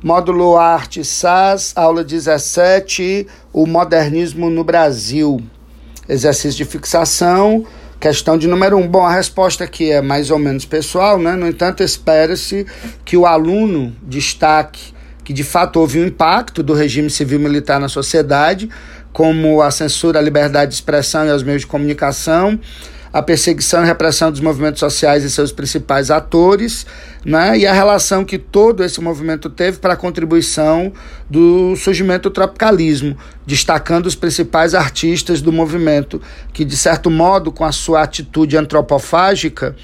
Módulo Arte SAS, aula 17, o modernismo no Brasil. Exercício de fixação, questão de número 1. Um. Bom, a resposta aqui é mais ou menos pessoal, né? No entanto, espera-se que o aluno destaque que de fato houve um impacto do regime civil-militar na sociedade, como a censura à liberdade de expressão e aos meios de comunicação, a perseguição e repressão dos movimentos sociais e seus principais atores, né, e a relação que todo esse movimento teve para a contribuição do surgimento do tropicalismo, destacando os principais artistas do movimento, que, de certo modo, com a sua atitude antropofágica,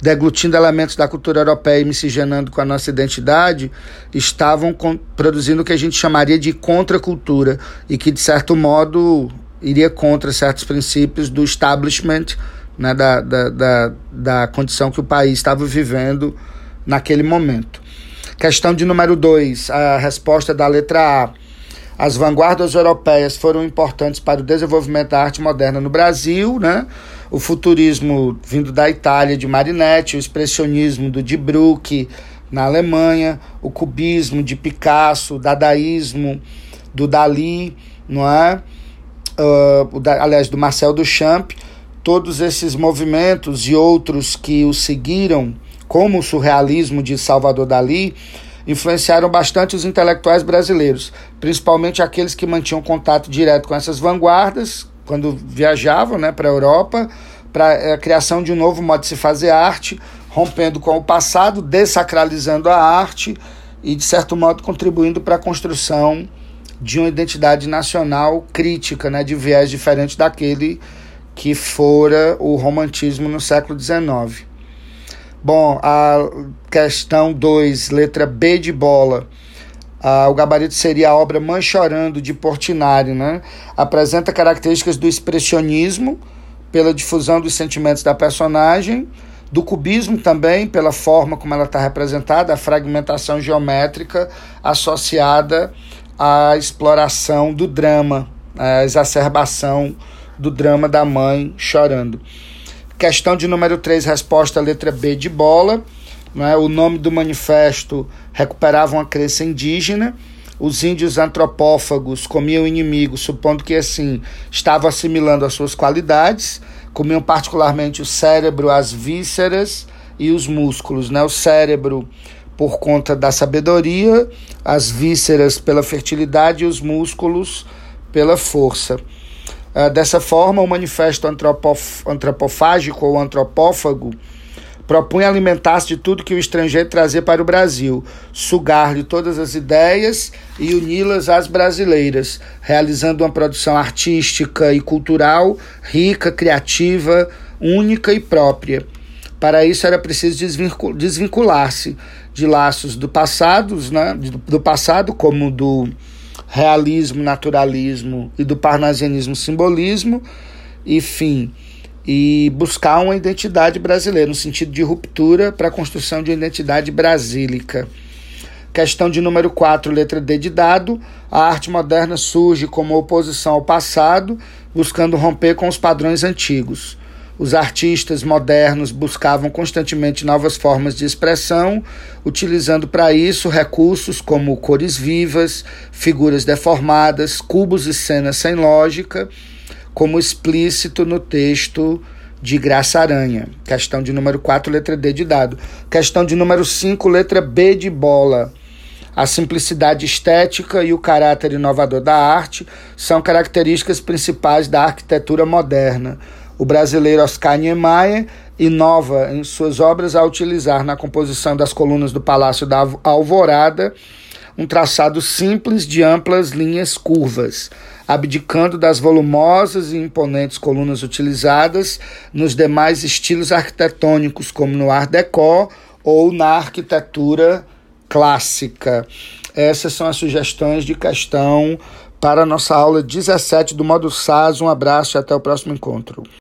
deglutindo elementos da cultura europeia e miscigenando com a nossa identidade, estavam produzindo o que a gente chamaria de contracultura, e que, de certo modo, iria contra certos princípios do establishment né, da, da, da, da condição que o país estava vivendo naquele momento. Questão de número 2, a resposta da letra A. As vanguardas europeias foram importantes para o desenvolvimento da arte moderna no Brasil, né? O futurismo vindo da Itália, de Marinetti, o expressionismo do Di Bruck na Alemanha, o cubismo de Picasso, o dadaísmo do Dali, não é? Uh, o da, aliás, do Marcel Duchamp, todos esses movimentos e outros que o seguiram, como o surrealismo de Salvador Dali, influenciaram bastante os intelectuais brasileiros, principalmente aqueles que mantinham contato direto com essas vanguardas quando viajavam né, para a Europa, para a criação de um novo modo de se fazer arte, rompendo com o passado, desacralizando a arte e, de certo modo, contribuindo para a construção de uma identidade nacional crítica, né, de viés diferente daquele que fora o romantismo no século XIX. Bom, a questão 2, letra B de bola. Ah, o gabarito seria a obra Mãe Chorando, de Portinari. Né? Apresenta características do expressionismo, pela difusão dos sentimentos da personagem, do cubismo também, pela forma como ela está representada, a fragmentação geométrica associada à exploração do drama, a exacerbação do drama da mãe chorando. Questão de número 3, resposta letra B de bola. Né? O nome do manifesto recuperava uma crença indígena. Os índios antropófagos comiam inimigos, supondo que assim estavam assimilando as suas qualidades. Comiam particularmente o cérebro, as vísceras e os músculos. Né? O cérebro por conta da sabedoria, as vísceras pela fertilidade e os músculos pela força. Uh, dessa forma, o manifesto antropof antropofágico ou antropófago propunha alimentar-se de tudo que o estrangeiro trazia para o Brasil, sugar-lhe todas as ideias e uni-las às brasileiras, realizando uma produção artística e cultural rica, criativa, única e própria. Para isso era preciso desvincular-se de laços do passado, né, do passado como do realismo, naturalismo e do parnasianismo simbolismo, enfim, e buscar uma identidade brasileira, no sentido de ruptura para a construção de uma identidade brasílica. Questão de número 4, letra D de dado. A arte moderna surge como oposição ao passado, buscando romper com os padrões antigos. Os artistas modernos buscavam constantemente novas formas de expressão, utilizando para isso recursos como cores vivas, figuras deformadas, cubos e cenas sem lógica, como explícito no texto de Graça Aranha. Questão de número 4, letra D de dado. Questão de número 5, letra B de bola. A simplicidade estética e o caráter inovador da arte são características principais da arquitetura moderna. O brasileiro Oscar Niemeyer inova em suas obras a utilizar na composição das colunas do Palácio da Alvorada um traçado simples de amplas linhas curvas, abdicando das volumosas e imponentes colunas utilizadas nos demais estilos arquitetônicos, como no Art Deco ou na arquitetura clássica. Essas são as sugestões de questão para a nossa aula 17 do modo SAS. Um abraço e até o próximo encontro.